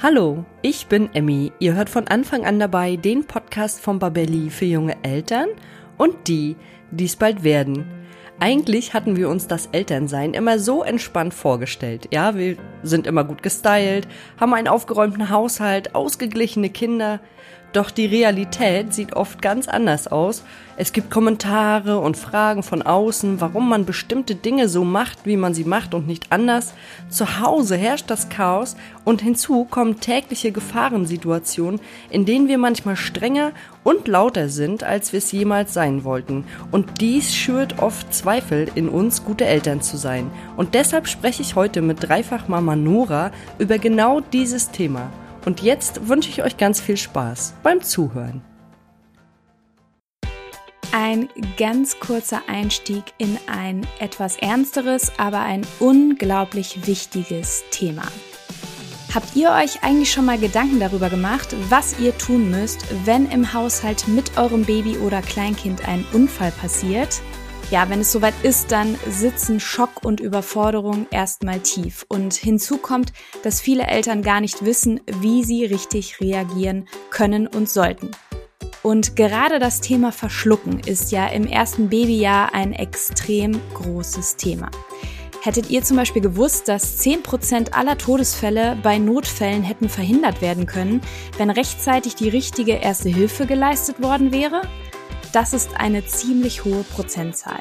Hallo, ich bin Emmy. Ihr hört von Anfang an dabei den Podcast von Babelli für junge Eltern und die, die es bald werden. Eigentlich hatten wir uns das Elternsein immer so entspannt vorgestellt. Ja, wir sind immer gut gestylt, haben einen aufgeräumten Haushalt, ausgeglichene Kinder. Doch die Realität sieht oft ganz anders aus. Es gibt Kommentare und Fragen von außen, warum man bestimmte Dinge so macht, wie man sie macht und nicht anders. Zu Hause herrscht das Chaos und hinzu kommen tägliche Gefahrensituationen, in denen wir manchmal strenger und lauter sind, als wir es jemals sein wollten. Und dies schürt oft Zweifel in uns, gute Eltern zu sein. Und deshalb spreche ich heute mit Dreifachmama Nora über genau dieses Thema. Und jetzt wünsche ich euch ganz viel Spaß beim Zuhören. Ein ganz kurzer Einstieg in ein etwas ernsteres, aber ein unglaublich wichtiges Thema. Habt ihr euch eigentlich schon mal Gedanken darüber gemacht, was ihr tun müsst, wenn im Haushalt mit eurem Baby oder Kleinkind ein Unfall passiert? Ja, wenn es soweit ist, dann sitzen Schock und Überforderung erstmal tief. Und hinzu kommt, dass viele Eltern gar nicht wissen, wie sie richtig reagieren können und sollten. Und gerade das Thema Verschlucken ist ja im ersten Babyjahr ein extrem großes Thema. Hättet ihr zum Beispiel gewusst, dass 10% aller Todesfälle bei Notfällen hätten verhindert werden können, wenn rechtzeitig die richtige erste Hilfe geleistet worden wäre? Das ist eine ziemlich hohe Prozentzahl.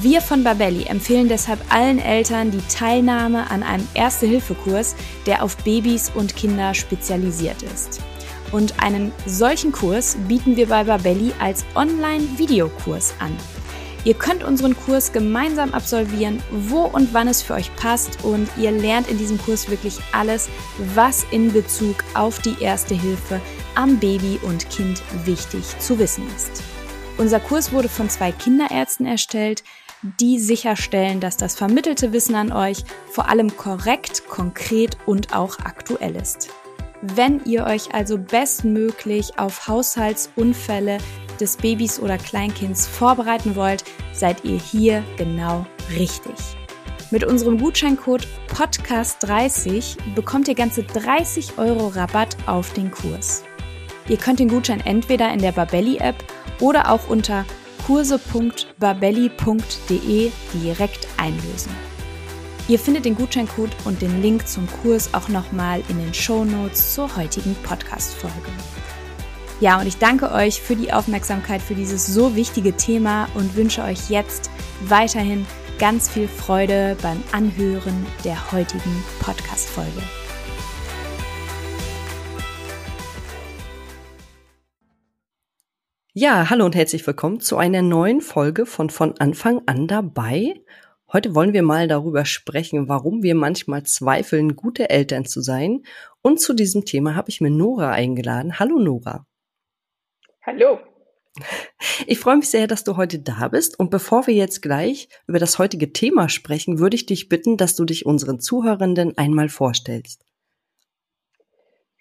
Wir von Babelli empfehlen deshalb allen Eltern die Teilnahme an einem Erste-Hilfe-Kurs, der auf Babys und Kinder spezialisiert ist. Und einen solchen Kurs bieten wir bei Babelli als Online-Videokurs an. Ihr könnt unseren Kurs gemeinsam absolvieren, wo und wann es für euch passt und ihr lernt in diesem Kurs wirklich alles, was in Bezug auf die Erste Hilfe am Baby und Kind wichtig zu wissen ist. Unser Kurs wurde von zwei Kinderärzten erstellt, die sicherstellen, dass das vermittelte Wissen an euch vor allem korrekt, konkret und auch aktuell ist. Wenn ihr euch also bestmöglich auf Haushaltsunfälle des Babys oder Kleinkinds vorbereiten wollt, seid ihr hier genau richtig. Mit unserem Gutscheincode Podcast30 bekommt ihr ganze 30 Euro Rabatt auf den Kurs. Ihr könnt den Gutschein entweder in der Babelli App oder auch unter kurse.babelli.de direkt einlösen. Ihr findet den Gutscheincode und den Link zum Kurs auch nochmal in den Show Notes zur heutigen Podcast-Folge. Ja, und ich danke euch für die Aufmerksamkeit für dieses so wichtige Thema und wünsche euch jetzt weiterhin ganz viel Freude beim Anhören der heutigen Podcast-Folge. Ja, hallo und herzlich willkommen zu einer neuen Folge von von Anfang an dabei. Heute wollen wir mal darüber sprechen, warum wir manchmal zweifeln, gute Eltern zu sein. Und zu diesem Thema habe ich mir Nora eingeladen. Hallo Nora. Hallo. Ich freue mich sehr, dass du heute da bist. Und bevor wir jetzt gleich über das heutige Thema sprechen, würde ich dich bitten, dass du dich unseren Zuhörenden einmal vorstellst.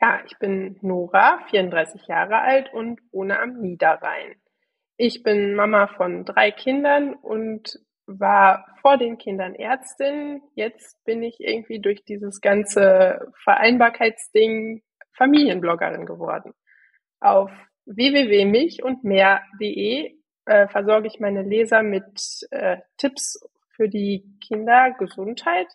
Ja, ich bin Nora, 34 Jahre alt und wohne am Niederrhein. Ich bin Mama von drei Kindern und war vor den Kindern Ärztin. Jetzt bin ich irgendwie durch dieses ganze Vereinbarkeitsding Familienbloggerin geworden. Auf www.milchundmehr.de äh, versorge ich meine Leser mit äh, Tipps für die Kindergesundheit,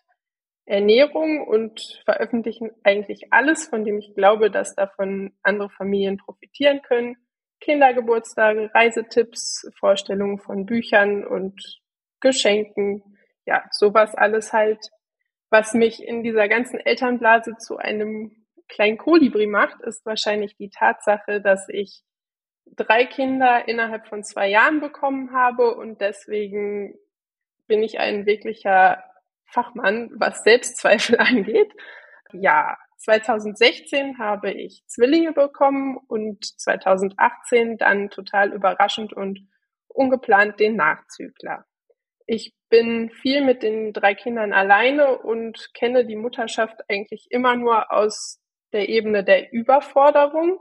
Ernährung und veröffentlichen eigentlich alles, von dem ich glaube, dass davon andere Familien profitieren können. Kindergeburtstage, Reisetipps, Vorstellungen von Büchern und Geschenken, ja, sowas alles halt, was mich in dieser ganzen Elternblase zu einem kleinen Kolibri macht, ist wahrscheinlich die Tatsache, dass ich drei Kinder innerhalb von zwei Jahren bekommen habe und deswegen bin ich ein wirklicher Fachmann, was Selbstzweifel angeht. Ja, 2016 habe ich Zwillinge bekommen und 2018 dann total überraschend und ungeplant den Nachzügler. Ich bin viel mit den drei Kindern alleine und kenne die Mutterschaft eigentlich immer nur aus der Ebene der Überforderung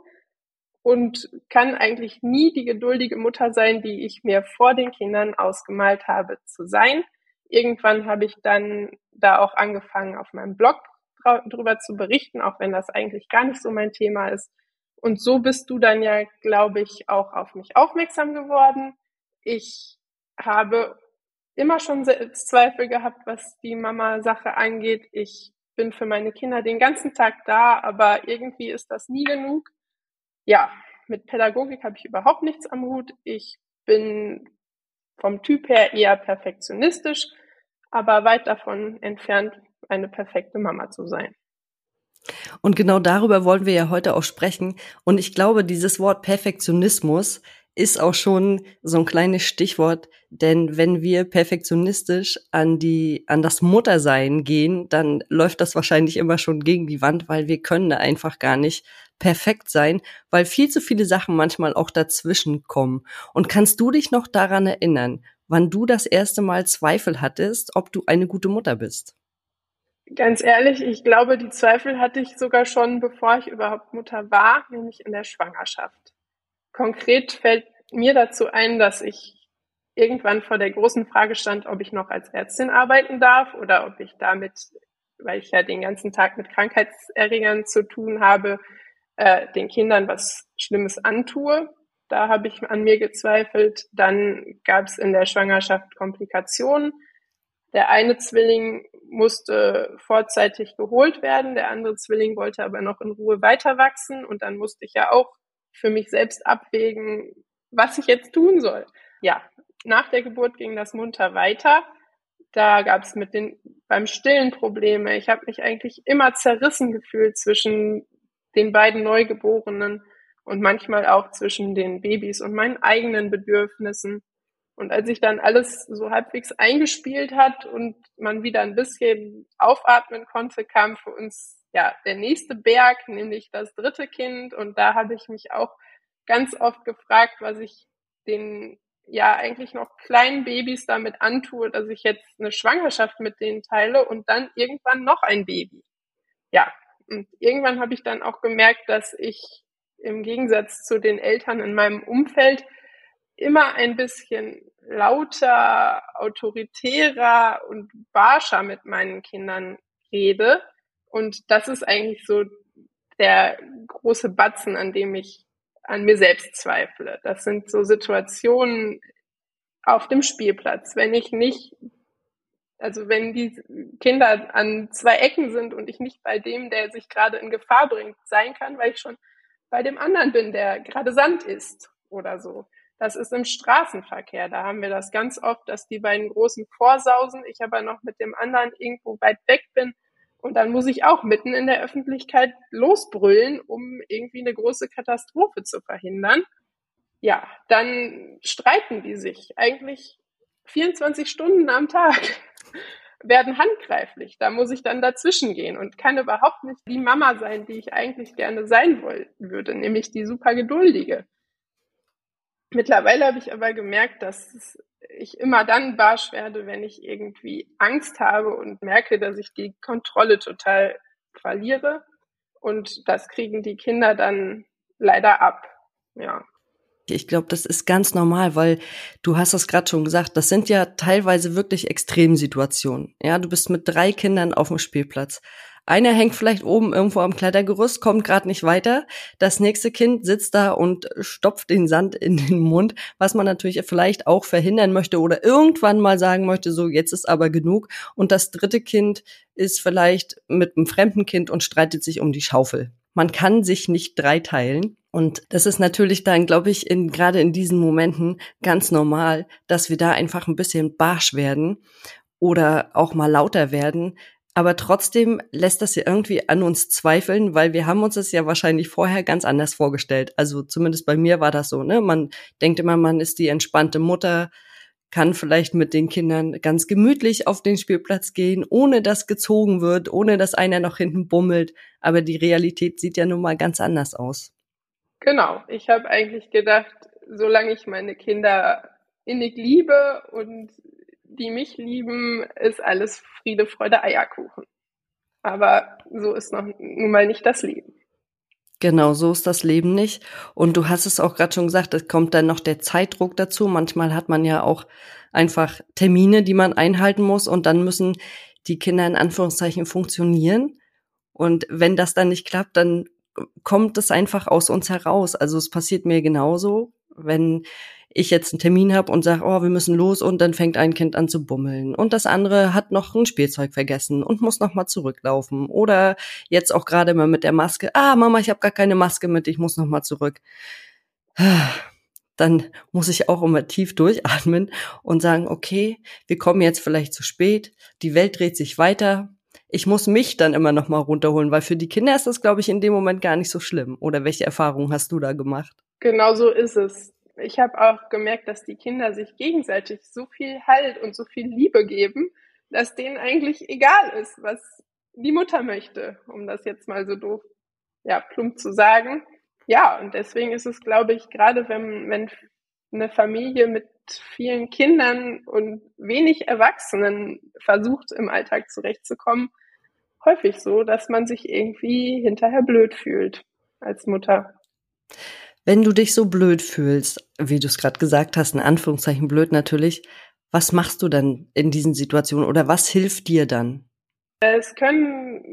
und kann eigentlich nie die geduldige Mutter sein, die ich mir vor den Kindern ausgemalt habe zu sein. Irgendwann habe ich dann da auch angefangen, auf meinem Blog darüber zu berichten, auch wenn das eigentlich gar nicht so mein Thema ist. Und so bist du dann ja, glaube ich, auch auf mich aufmerksam geworden. Ich habe immer schon Zweifel gehabt, was die Mama-Sache angeht. Ich bin für meine Kinder den ganzen Tag da, aber irgendwie ist das nie genug. Ja, mit Pädagogik habe ich überhaupt nichts am Hut. Ich bin vom Typ her eher perfektionistisch, aber weit davon entfernt, eine perfekte Mama zu sein. Und genau darüber wollen wir ja heute auch sprechen. Und ich glaube, dieses Wort Perfektionismus ist auch schon so ein kleines Stichwort, denn wenn wir perfektionistisch an die, an das Muttersein gehen, dann läuft das wahrscheinlich immer schon gegen die Wand, weil wir können da einfach gar nicht perfekt sein, weil viel zu viele Sachen manchmal auch dazwischen kommen. Und kannst du dich noch daran erinnern, wann du das erste Mal Zweifel hattest, ob du eine gute Mutter bist? Ganz ehrlich, ich glaube, die Zweifel hatte ich sogar schon, bevor ich überhaupt Mutter war, nämlich in der Schwangerschaft. Konkret fällt mir dazu ein, dass ich irgendwann vor der großen Frage stand, ob ich noch als Ärztin arbeiten darf oder ob ich damit, weil ich ja den ganzen Tag mit Krankheitserregern zu tun habe, äh, den Kindern was Schlimmes antue. Da habe ich an mir gezweifelt. Dann gab es in der Schwangerschaft Komplikationen. Der eine Zwilling musste vorzeitig geholt werden, der andere Zwilling wollte aber noch in Ruhe weiter wachsen und dann musste ich ja auch für mich selbst abwägen, was ich jetzt tun soll. Ja, nach der Geburt ging das munter weiter. Da gab es mit den beim Stillen Probleme. Ich habe mich eigentlich immer zerrissen gefühlt zwischen den beiden Neugeborenen und manchmal auch zwischen den Babys und meinen eigenen Bedürfnissen. Und als ich dann alles so halbwegs eingespielt hat und man wieder ein bisschen aufatmen konnte, kam für uns ja, der nächste Berg, nämlich das dritte Kind. Und da habe ich mich auch ganz oft gefragt, was ich den ja eigentlich noch kleinen Babys damit antue, dass ich jetzt eine Schwangerschaft mit denen teile und dann irgendwann noch ein Baby. Ja, und irgendwann habe ich dann auch gemerkt, dass ich im Gegensatz zu den Eltern in meinem Umfeld immer ein bisschen lauter, autoritärer und barscher mit meinen Kindern rede und das ist eigentlich so der große Batzen, an dem ich an mir selbst zweifle. Das sind so Situationen auf dem Spielplatz, wenn ich nicht, also wenn die Kinder an zwei Ecken sind und ich nicht bei dem, der sich gerade in Gefahr bringt, sein kann, weil ich schon bei dem anderen bin, der gerade Sand isst oder so. Das ist im Straßenverkehr. Da haben wir das ganz oft, dass die beiden Großen vorsausen, ich aber noch mit dem anderen irgendwo weit weg bin und dann muss ich auch mitten in der Öffentlichkeit losbrüllen, um irgendwie eine große Katastrophe zu verhindern. Ja, dann streiten die sich eigentlich 24 Stunden am Tag, werden handgreiflich. Da muss ich dann dazwischen gehen und kann überhaupt nicht die Mama sein, die ich eigentlich gerne sein wollen würde, nämlich die super geduldige. Mittlerweile habe ich aber gemerkt, dass ich immer dann barsch werde, wenn ich irgendwie Angst habe und merke, dass ich die Kontrolle total verliere. Und das kriegen die Kinder dann leider ab. Ja. Ich glaube, das ist ganz normal, weil du hast das gerade schon gesagt, das sind ja teilweise wirklich Extremsituationen. Ja, du bist mit drei Kindern auf dem Spielplatz. Einer hängt vielleicht oben irgendwo am Klettergerüst, kommt gerade nicht weiter. Das nächste Kind sitzt da und stopft den Sand in den Mund, was man natürlich vielleicht auch verhindern möchte oder irgendwann mal sagen möchte, so jetzt ist aber genug. Und das dritte Kind ist vielleicht mit einem fremden Kind und streitet sich um die Schaufel. Man kann sich nicht dreiteilen. Und das ist natürlich dann, glaube ich, in, gerade in diesen Momenten ganz normal, dass wir da einfach ein bisschen barsch werden oder auch mal lauter werden, aber trotzdem lässt das ja irgendwie an uns zweifeln, weil wir haben uns das ja wahrscheinlich vorher ganz anders vorgestellt. Also zumindest bei mir war das so, ne? Man denkt immer, man ist die entspannte Mutter, kann vielleicht mit den Kindern ganz gemütlich auf den Spielplatz gehen, ohne dass gezogen wird, ohne dass einer noch hinten bummelt. Aber die Realität sieht ja nun mal ganz anders aus. Genau. Ich habe eigentlich gedacht, solange ich meine Kinder innig liebe und die mich lieben, ist alles Friede, Freude, Eierkuchen. Aber so ist noch nun mal nicht das Leben. Genau, so ist das Leben nicht. Und du hast es auch gerade schon gesagt, es kommt dann noch der Zeitdruck dazu. Manchmal hat man ja auch einfach Termine, die man einhalten muss und dann müssen die Kinder in Anführungszeichen funktionieren. Und wenn das dann nicht klappt, dann kommt es einfach aus uns heraus. Also es passiert mir genauso, wenn ich jetzt einen Termin habe und sage, oh, wir müssen los und dann fängt ein Kind an zu bummeln und das andere hat noch ein Spielzeug vergessen und muss noch mal zurücklaufen oder jetzt auch gerade mal mit der Maske, ah Mama, ich habe gar keine Maske mit, ich muss noch mal zurück. Dann muss ich auch immer tief durchatmen und sagen, okay, wir kommen jetzt vielleicht zu spät, die Welt dreht sich weiter, ich muss mich dann immer noch mal runterholen, weil für die Kinder ist das, glaube ich, in dem Moment gar nicht so schlimm. Oder welche Erfahrungen hast du da gemacht? Genau so ist es. Ich habe auch gemerkt, dass die Kinder sich gegenseitig so viel Halt und so viel Liebe geben, dass denen eigentlich egal ist, was die Mutter möchte, um das jetzt mal so doof, ja, plump zu sagen. Ja, und deswegen ist es, glaube ich, gerade wenn, wenn eine Familie mit vielen Kindern und wenig Erwachsenen versucht, im Alltag zurechtzukommen, häufig so, dass man sich irgendwie hinterher blöd fühlt als Mutter. Wenn du dich so blöd fühlst, wie du es gerade gesagt hast, in Anführungszeichen blöd natürlich, was machst du dann in diesen Situationen oder was hilft dir dann? Es können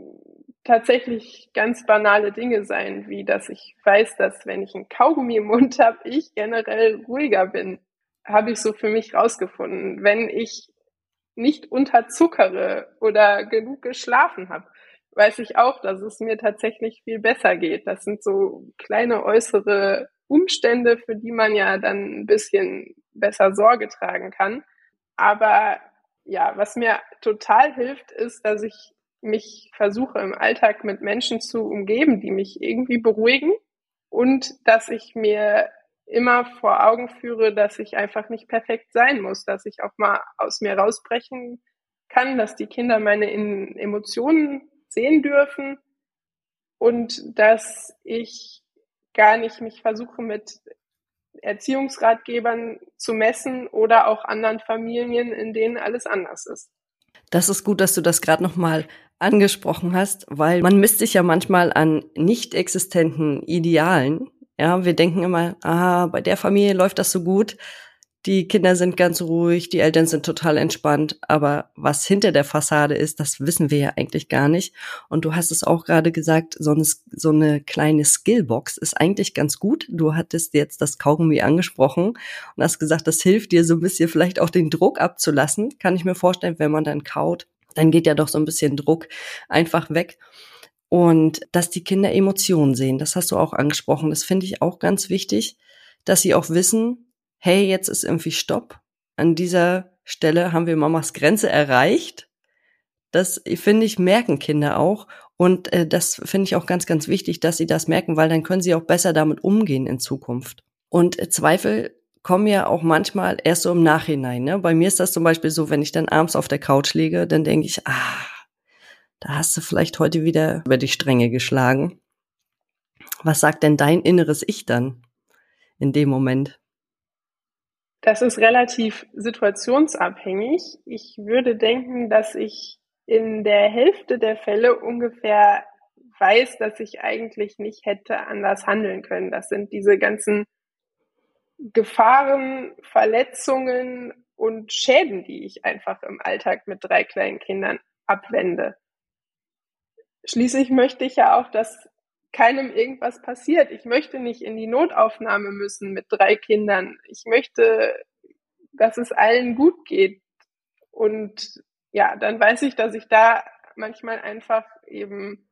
tatsächlich ganz banale Dinge sein, wie dass ich weiß, dass wenn ich einen Kaugummi im Mund habe, ich generell ruhiger bin habe ich so für mich rausgefunden. Wenn ich nicht unterzuckere oder genug geschlafen habe, weiß ich auch, dass es mir tatsächlich viel besser geht. Das sind so kleine äußere Umstände, für die man ja dann ein bisschen besser Sorge tragen kann. Aber ja, was mir total hilft, ist, dass ich mich versuche im Alltag mit Menschen zu umgeben, die mich irgendwie beruhigen und dass ich mir immer vor Augen führe, dass ich einfach nicht perfekt sein muss, dass ich auch mal aus mir rausbrechen kann, dass die Kinder meine Emotionen sehen dürfen und dass ich gar nicht mich versuche mit Erziehungsratgebern zu messen oder auch anderen Familien, in denen alles anders ist. Das ist gut, dass du das gerade noch mal angesprochen hast, weil man misst sich ja manchmal an nicht existenten Idealen ja, wir denken immer, ah, bei der Familie läuft das so gut. Die Kinder sind ganz ruhig, die Eltern sind total entspannt, aber was hinter der Fassade ist, das wissen wir ja eigentlich gar nicht. Und du hast es auch gerade gesagt, so eine, so eine kleine Skillbox ist eigentlich ganz gut. Du hattest jetzt das Kaugummi angesprochen und hast gesagt, das hilft dir so ein bisschen vielleicht auch den Druck abzulassen. Kann ich mir vorstellen, wenn man dann kaut, dann geht ja doch so ein bisschen Druck einfach weg. Und dass die Kinder Emotionen sehen, das hast du auch angesprochen. Das finde ich auch ganz wichtig, dass sie auch wissen, hey, jetzt ist irgendwie Stopp. An dieser Stelle haben wir Mamas Grenze erreicht. Das finde ich merken Kinder auch. Und äh, das finde ich auch ganz, ganz wichtig, dass sie das merken, weil dann können sie auch besser damit umgehen in Zukunft. Und äh, Zweifel kommen ja auch manchmal erst so im Nachhinein. Ne? Bei mir ist das zum Beispiel so, wenn ich dann abends auf der Couch liege, dann denke ich, ah, da hast du vielleicht heute wieder über die Stränge geschlagen. Was sagt denn dein inneres Ich dann in dem Moment? Das ist relativ situationsabhängig. Ich würde denken, dass ich in der Hälfte der Fälle ungefähr weiß, dass ich eigentlich nicht hätte anders handeln können. Das sind diese ganzen Gefahren, Verletzungen und Schäden, die ich einfach im Alltag mit drei kleinen Kindern abwende. Schließlich möchte ich ja auch, dass keinem irgendwas passiert. Ich möchte nicht in die Notaufnahme müssen mit drei Kindern. Ich möchte, dass es allen gut geht. Und ja, dann weiß ich, dass ich da manchmal einfach eben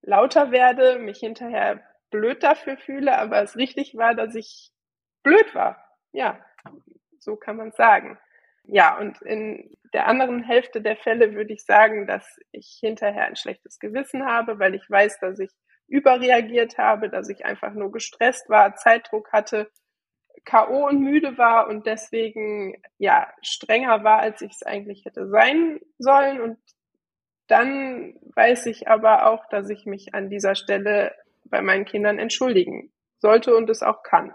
lauter werde, mich hinterher blöd dafür fühle, aber es richtig war, dass ich blöd war. Ja, so kann man sagen. Ja, und in der anderen Hälfte der Fälle würde ich sagen, dass ich hinterher ein schlechtes Gewissen habe, weil ich weiß, dass ich überreagiert habe, dass ich einfach nur gestresst war, Zeitdruck hatte, K.O. und müde war und deswegen ja strenger war, als ich es eigentlich hätte sein sollen. Und dann weiß ich aber auch, dass ich mich an dieser Stelle bei meinen Kindern entschuldigen sollte und es auch kann.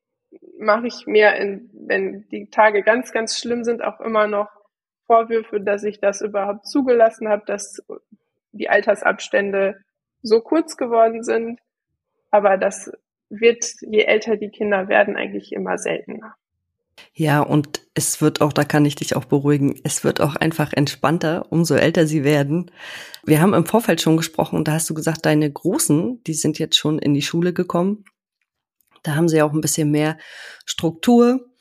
mache ich mir, in, wenn die Tage ganz, ganz schlimm sind, auch immer noch Vorwürfe, dass ich das überhaupt zugelassen habe, dass die Altersabstände so kurz geworden sind. Aber das wird, je älter die Kinder werden, eigentlich immer seltener. Ja, und es wird auch, da kann ich dich auch beruhigen, es wird auch einfach entspannter, umso älter sie werden. Wir haben im Vorfeld schon gesprochen, da hast du gesagt, deine Großen, die sind jetzt schon in die Schule gekommen. Da haben sie auch ein bisschen mehr Struktur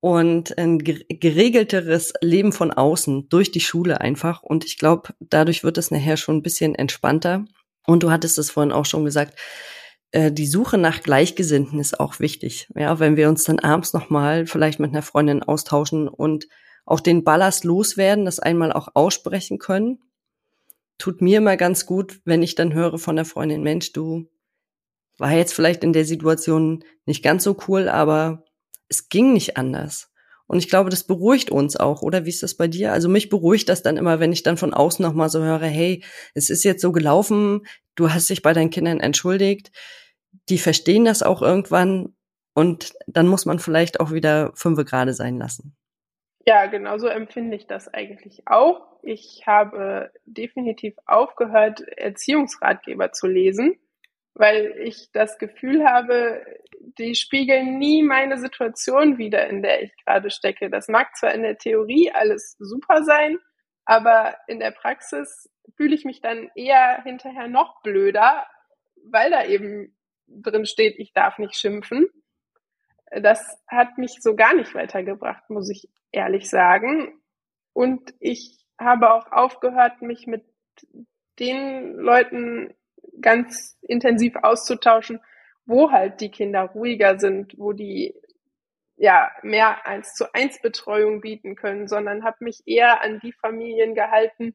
und ein geregelteres Leben von außen durch die Schule einfach. Und ich glaube, dadurch wird es nachher schon ein bisschen entspannter. Und du hattest es vorhin auch schon gesagt, äh, die Suche nach Gleichgesinnten ist auch wichtig. Ja, wenn wir uns dann abends nochmal vielleicht mit einer Freundin austauschen und auch den Ballast loswerden, das einmal auch aussprechen können, tut mir immer ganz gut, wenn ich dann höre von der Freundin, Mensch, du, war jetzt vielleicht in der Situation nicht ganz so cool, aber es ging nicht anders. Und ich glaube, das beruhigt uns auch, oder? Wie ist das bei dir? Also mich beruhigt das dann immer, wenn ich dann von außen nochmal so höre, hey, es ist jetzt so gelaufen, du hast dich bei deinen Kindern entschuldigt, die verstehen das auch irgendwann und dann muss man vielleicht auch wieder fünfe gerade sein lassen. Ja, genau so empfinde ich das eigentlich auch. Ich habe definitiv aufgehört, Erziehungsratgeber zu lesen weil ich das Gefühl habe, die spiegeln nie meine Situation wieder, in der ich gerade stecke. Das mag zwar in der Theorie alles super sein, aber in der Praxis fühle ich mich dann eher hinterher noch blöder, weil da eben drin steht, ich darf nicht schimpfen. Das hat mich so gar nicht weitergebracht, muss ich ehrlich sagen. Und ich habe auch aufgehört, mich mit den Leuten ganz intensiv auszutauschen, wo halt die Kinder ruhiger sind, wo die ja mehr eins zu eins Betreuung bieten können, sondern habe mich eher an die Familien gehalten,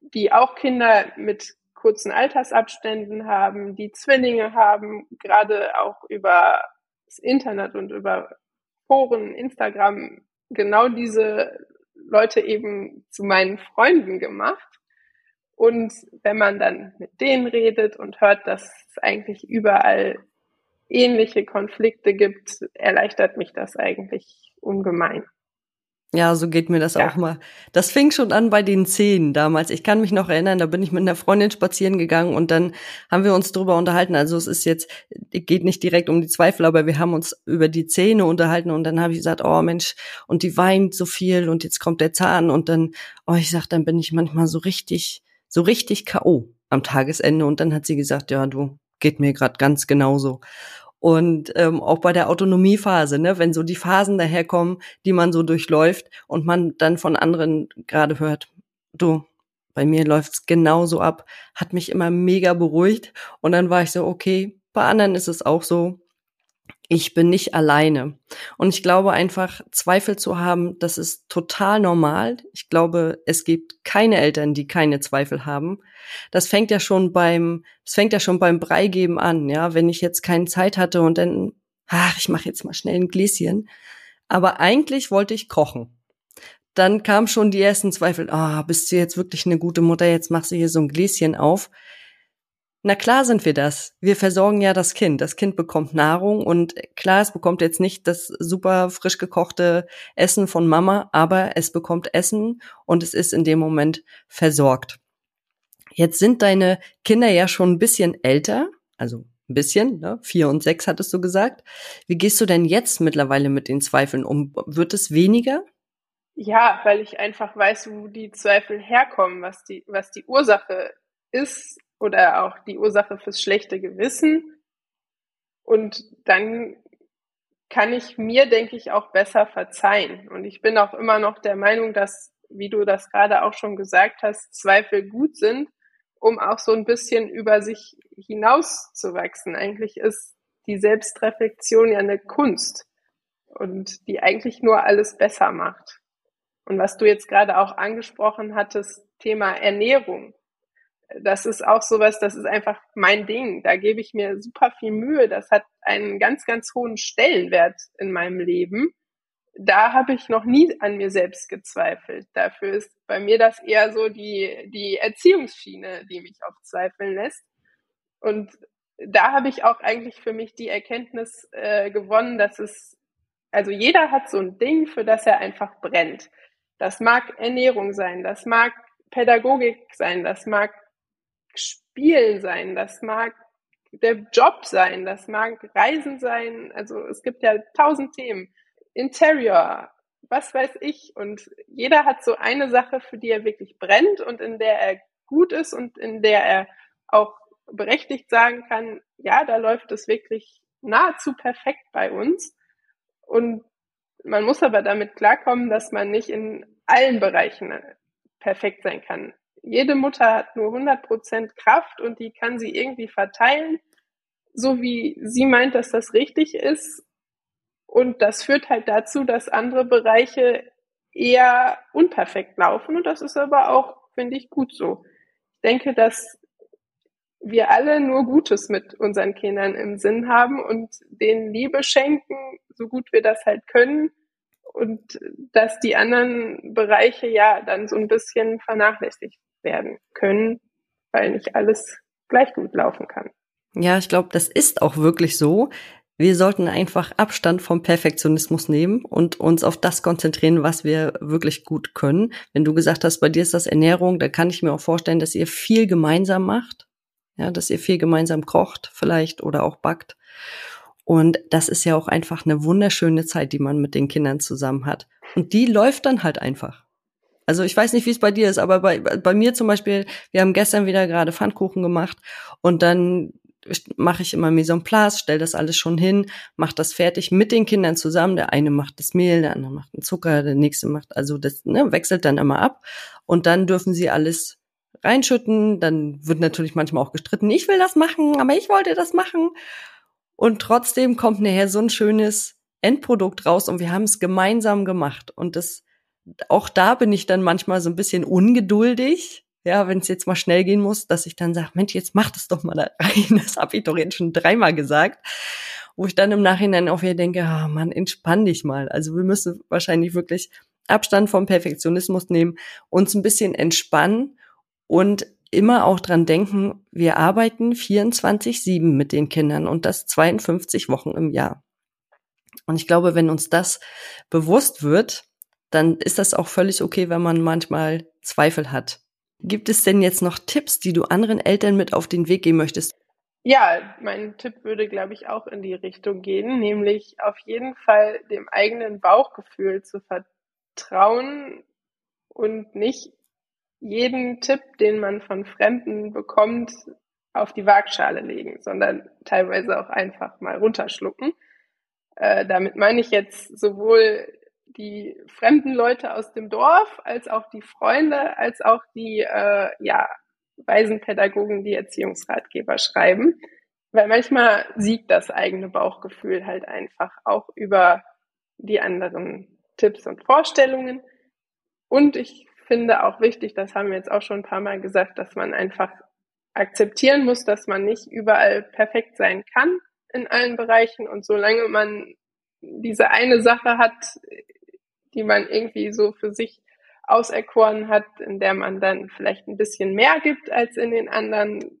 die auch Kinder mit kurzen Altersabständen haben, die Zwillinge haben, gerade auch über das Internet und über Foren, Instagram genau diese Leute eben zu meinen Freunden gemacht und wenn man dann mit denen redet und hört, dass es eigentlich überall ähnliche Konflikte gibt, erleichtert mich das eigentlich ungemein. Ja, so geht mir das ja. auch mal. Das fing schon an bei den Zähnen damals. Ich kann mich noch erinnern, da bin ich mit einer Freundin spazieren gegangen und dann haben wir uns drüber unterhalten. Also es ist jetzt, geht nicht direkt um die Zweifel, aber wir haben uns über die Zähne unterhalten und dann habe ich gesagt, oh Mensch, und die weint so viel und jetzt kommt der Zahn und dann, oh, ich sag, dann bin ich manchmal so richtig, so richtig K.O. am Tagesende und dann hat sie gesagt, ja, du geht mir gerade ganz genauso. Und ähm, auch bei der Autonomiephase, ne, wenn so die Phasen daherkommen, die man so durchläuft und man dann von anderen gerade hört, du, bei mir läuft's genauso ab, hat mich immer mega beruhigt. Und dann war ich so, okay, bei anderen ist es auch so ich bin nicht alleine. Und ich glaube einfach, Zweifel zu haben, das ist total normal. Ich glaube, es gibt keine Eltern, die keine Zweifel haben. Das fängt ja schon beim, es fängt ja schon beim Breigeben an, ja. Wenn ich jetzt keine Zeit hatte und dann, ach, ich mache jetzt mal schnell ein Gläschen. Aber eigentlich wollte ich kochen. Dann kam schon die ersten Zweifel, ah, oh, bist du jetzt wirklich eine gute Mutter, jetzt machst du hier so ein Gläschen auf. Na klar sind wir das. Wir versorgen ja das Kind. Das Kind bekommt Nahrung und klar, es bekommt jetzt nicht das super frisch gekochte Essen von Mama, aber es bekommt Essen und es ist in dem Moment versorgt. Jetzt sind deine Kinder ja schon ein bisschen älter, also ein bisschen, ne? vier und sechs hattest du gesagt. Wie gehst du denn jetzt mittlerweile mit den Zweifeln um? Wird es weniger? Ja, weil ich einfach weiß, wo die Zweifel herkommen, was die, was die Ursache ist oder auch die Ursache fürs schlechte Gewissen. Und dann kann ich mir, denke ich, auch besser verzeihen. Und ich bin auch immer noch der Meinung, dass, wie du das gerade auch schon gesagt hast, Zweifel gut sind, um auch so ein bisschen über sich hinauszuwachsen. Eigentlich ist die Selbstreflexion ja eine Kunst und die eigentlich nur alles besser macht. Und was du jetzt gerade auch angesprochen hattest, Thema Ernährung das ist auch sowas, das ist einfach mein Ding. Da gebe ich mir super viel Mühe. Das hat einen ganz, ganz hohen Stellenwert in meinem Leben. Da habe ich noch nie an mir selbst gezweifelt. Dafür ist bei mir das eher so die, die Erziehungsschiene, die mich oft zweifeln lässt. Und da habe ich auch eigentlich für mich die Erkenntnis äh, gewonnen, dass es, also jeder hat so ein Ding, für das er einfach brennt. Das mag Ernährung sein, das mag Pädagogik sein, das mag Spielen sein, das mag der Job sein, das mag Reisen sein. Also es gibt ja tausend Themen. Interior, was weiß ich. Und jeder hat so eine Sache, für die er wirklich brennt und in der er gut ist und in der er auch berechtigt sagen kann, ja, da läuft es wirklich nahezu perfekt bei uns. Und man muss aber damit klarkommen, dass man nicht in allen Bereichen perfekt sein kann jede Mutter hat nur 100 Prozent Kraft und die kann sie irgendwie verteilen, so wie sie meint, dass das richtig ist. Und das führt halt dazu, dass andere Bereiche eher unperfekt laufen. Und das ist aber auch, finde ich, gut so. Ich denke, dass wir alle nur Gutes mit unseren Kindern im Sinn haben und denen Liebe schenken, so gut wir das halt können. Und dass die anderen Bereiche ja dann so ein bisschen vernachlässigt werden können, weil nicht alles gleich gut laufen kann. Ja, ich glaube, das ist auch wirklich so. Wir sollten einfach Abstand vom Perfektionismus nehmen und uns auf das konzentrieren, was wir wirklich gut können. Wenn du gesagt hast, bei dir ist das Ernährung, da kann ich mir auch vorstellen, dass ihr viel gemeinsam macht. Ja, dass ihr viel gemeinsam kocht vielleicht oder auch backt. Und das ist ja auch einfach eine wunderschöne Zeit, die man mit den Kindern zusammen hat. Und die läuft dann halt einfach. Also ich weiß nicht, wie es bei dir ist, aber bei, bei mir zum Beispiel, wir haben gestern wieder gerade Pfannkuchen gemacht und dann mache ich immer Mise en place, stell das alles schon hin, mach das fertig mit den Kindern zusammen. Der eine macht das Mehl, der andere macht den Zucker, der nächste macht, also das ne, wechselt dann immer ab. Und dann dürfen sie alles reinschütten. Dann wird natürlich manchmal auch gestritten, ich will das machen, aber ich wollte das machen. Und trotzdem kommt nachher so ein schönes Endprodukt raus und wir haben es gemeinsam gemacht. Und das auch da bin ich dann manchmal so ein bisschen ungeduldig, ja, wenn es jetzt mal schnell gehen muss, dass ich dann sage, Mensch, jetzt mach das doch mal da rein. Das habe ich doch jetzt schon dreimal gesagt. Wo ich dann im Nachhinein auch wieder denke, ah, Mann, entspann dich mal. Also wir müssen wahrscheinlich wirklich Abstand vom Perfektionismus nehmen, uns ein bisschen entspannen und immer auch dran denken, wir arbeiten 24-7 mit den Kindern und das 52 Wochen im Jahr. Und ich glaube, wenn uns das bewusst wird, dann ist das auch völlig okay, wenn man manchmal Zweifel hat. Gibt es denn jetzt noch Tipps, die du anderen Eltern mit auf den Weg geben möchtest? Ja, mein Tipp würde, glaube ich, auch in die Richtung gehen, nämlich auf jeden Fall dem eigenen Bauchgefühl zu vertrauen und nicht jeden Tipp, den man von Fremden bekommt, auf die Waagschale legen, sondern teilweise auch einfach mal runterschlucken. Äh, damit meine ich jetzt sowohl die fremden Leute aus dem Dorf, als auch die Freunde, als auch die äh, ja, Waisenpädagogen, die Erziehungsratgeber schreiben. Weil manchmal siegt das eigene Bauchgefühl halt einfach auch über die anderen Tipps und Vorstellungen. Und ich finde auch wichtig, das haben wir jetzt auch schon ein paar Mal gesagt, dass man einfach akzeptieren muss, dass man nicht überall perfekt sein kann in allen Bereichen. Und solange man diese eine Sache hat, die man irgendwie so für sich auserkoren hat, in der man dann vielleicht ein bisschen mehr gibt als in den anderen,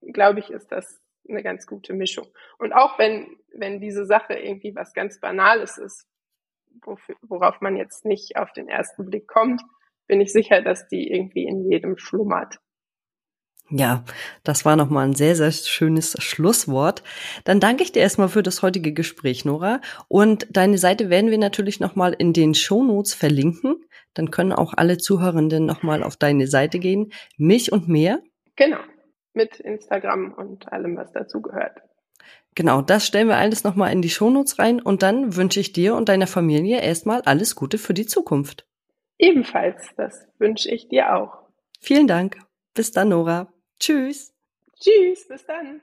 glaube ich, ist das eine ganz gute Mischung. Und auch wenn, wenn diese Sache irgendwie was ganz Banales ist, wofür, worauf man jetzt nicht auf den ersten Blick kommt, bin ich sicher, dass die irgendwie in jedem schlummert. Ja, das war nochmal ein sehr, sehr schönes Schlusswort. Dann danke ich dir erstmal für das heutige Gespräch, Nora. Und deine Seite werden wir natürlich nochmal in den Shownotes verlinken. Dann können auch alle Zuhörenden nochmal auf deine Seite gehen. Mich und mehr. Genau. Mit Instagram und allem, was dazugehört. Genau, das stellen wir alles nochmal in die Shownotes rein und dann wünsche ich dir und deiner Familie erstmal alles Gute für die Zukunft. Ebenfalls, das wünsche ich dir auch. Vielen Dank. Bis dann, Nora. Tschüss. Tschüss, bis dann.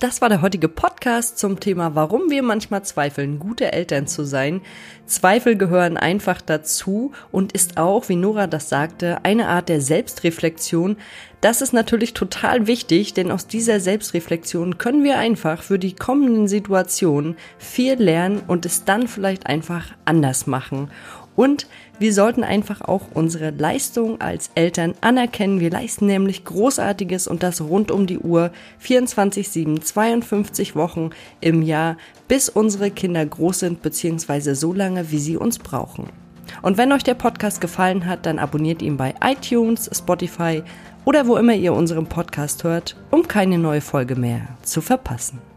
Das war der heutige Podcast zum Thema, warum wir manchmal zweifeln, gute Eltern zu sein. Zweifel gehören einfach dazu und ist auch, wie Nora das sagte, eine Art der Selbstreflexion. Das ist natürlich total wichtig, denn aus dieser Selbstreflexion können wir einfach für die kommenden Situationen viel lernen und es dann vielleicht einfach anders machen. Und wir sollten einfach auch unsere Leistung als Eltern anerkennen. Wir leisten nämlich Großartiges und das rund um die Uhr 24-7, 52 Wochen im Jahr, bis unsere Kinder groß sind, beziehungsweise so lange, wie sie uns brauchen. Und wenn euch der Podcast gefallen hat, dann abonniert ihn bei iTunes, Spotify oder wo immer ihr unseren Podcast hört, um keine neue Folge mehr zu verpassen.